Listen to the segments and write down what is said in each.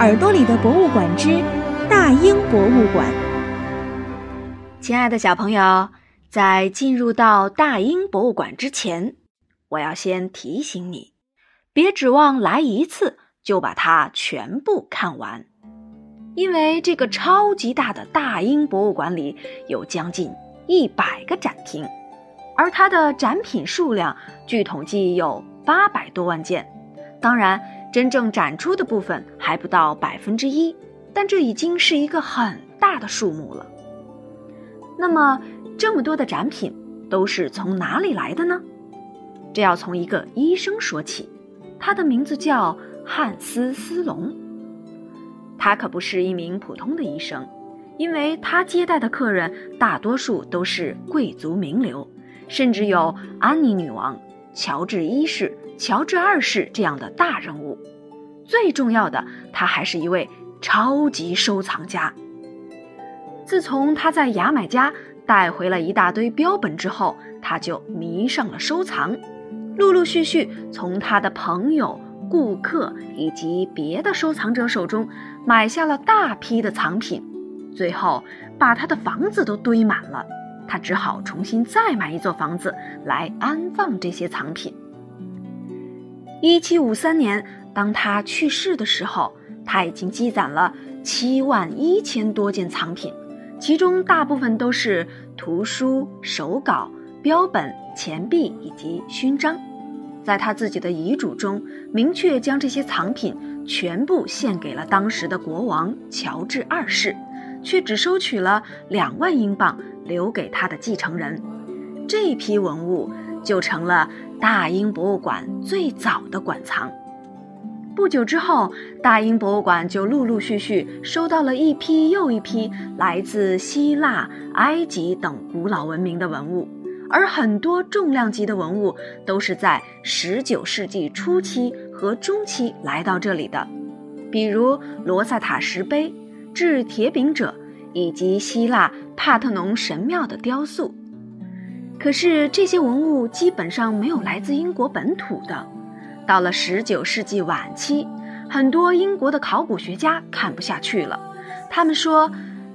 耳朵里的博物馆之大英博物馆。亲爱的小朋友，在进入到大英博物馆之前，我要先提醒你，别指望来一次就把它全部看完，因为这个超级大的大英博物馆里有将近一百个展厅，而它的展品数量据统计有八百多万件。当然，真正展出的部分还不到百分之一，但这已经是一个很大的数目了。那么，这么多的展品都是从哪里来的呢？这要从一个医生说起，他的名字叫汉斯·斯隆。他可不是一名普通的医生，因为他接待的客人大多数都是贵族名流，甚至有安妮女王、乔治一世。乔治二世这样的大人物，最重要的，他还是一位超级收藏家。自从他在牙买加带回了一大堆标本之后，他就迷上了收藏，陆陆续续从他的朋友、顾客以及别的收藏者手中买下了大批的藏品，最后把他的房子都堆满了，他只好重新再买一座房子来安放这些藏品。一七五三年，当他去世的时候，他已经积攒了七万一千多件藏品，其中大部分都是图书、手稿、标本、钱币以及勋章。在他自己的遗嘱中，明确将这些藏品全部献给了当时的国王乔治二世，却只收取了两万英镑留给他的继承人。这批文物就成了。大英博物馆最早的馆藏，不久之后，大英博物馆就陆陆续续收到了一批又一批来自希腊、埃及等古老文明的文物，而很多重量级的文物都是在19世纪初期和中期来到这里的，比如罗塞塔石碑、制铁饼者以及希腊帕特农神庙的雕塑。可是这些文物基本上没有来自英国本土的。到了十九世纪晚期，很多英国的考古学家看不下去了，他们说：“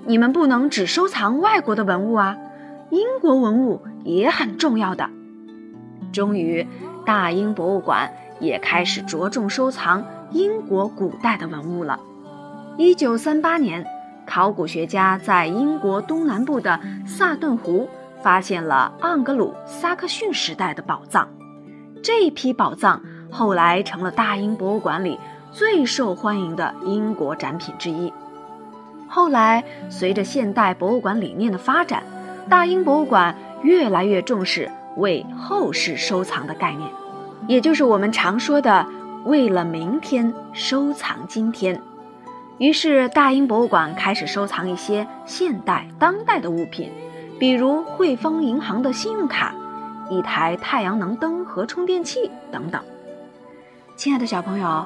你们不能只收藏外国的文物啊，英国文物也很重要的。”终于，大英博物馆也开始着重收藏英国古代的文物了。一九三八年，考古学家在英国东南部的萨顿湖。发现了盎格鲁撒克逊时代的宝藏，这批宝藏后来成了大英博物馆里最受欢迎的英国展品之一。后来，随着现代博物馆理念的发展，大英博物馆越来越重视为后世收藏的概念，也就是我们常说的“为了明天收藏今天”。于是，大英博物馆开始收藏一些现代当代的物品。比如汇丰银行的信用卡、一台太阳能灯和充电器等等。亲爱的小朋友，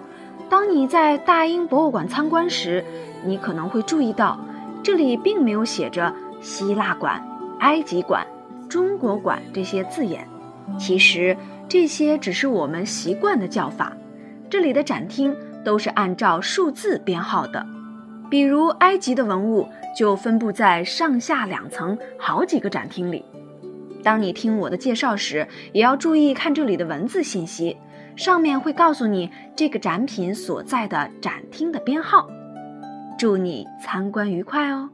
当你在大英博物馆参观时，你可能会注意到，这里并没有写着希腊馆、埃及馆、中国馆这些字眼。其实这些只是我们习惯的叫法。这里的展厅都是按照数字编号的。比如埃及的文物就分布在上下两层好几个展厅里。当你听我的介绍时，也要注意看这里的文字信息，上面会告诉你这个展品所在的展厅的编号。祝你参观愉快哦！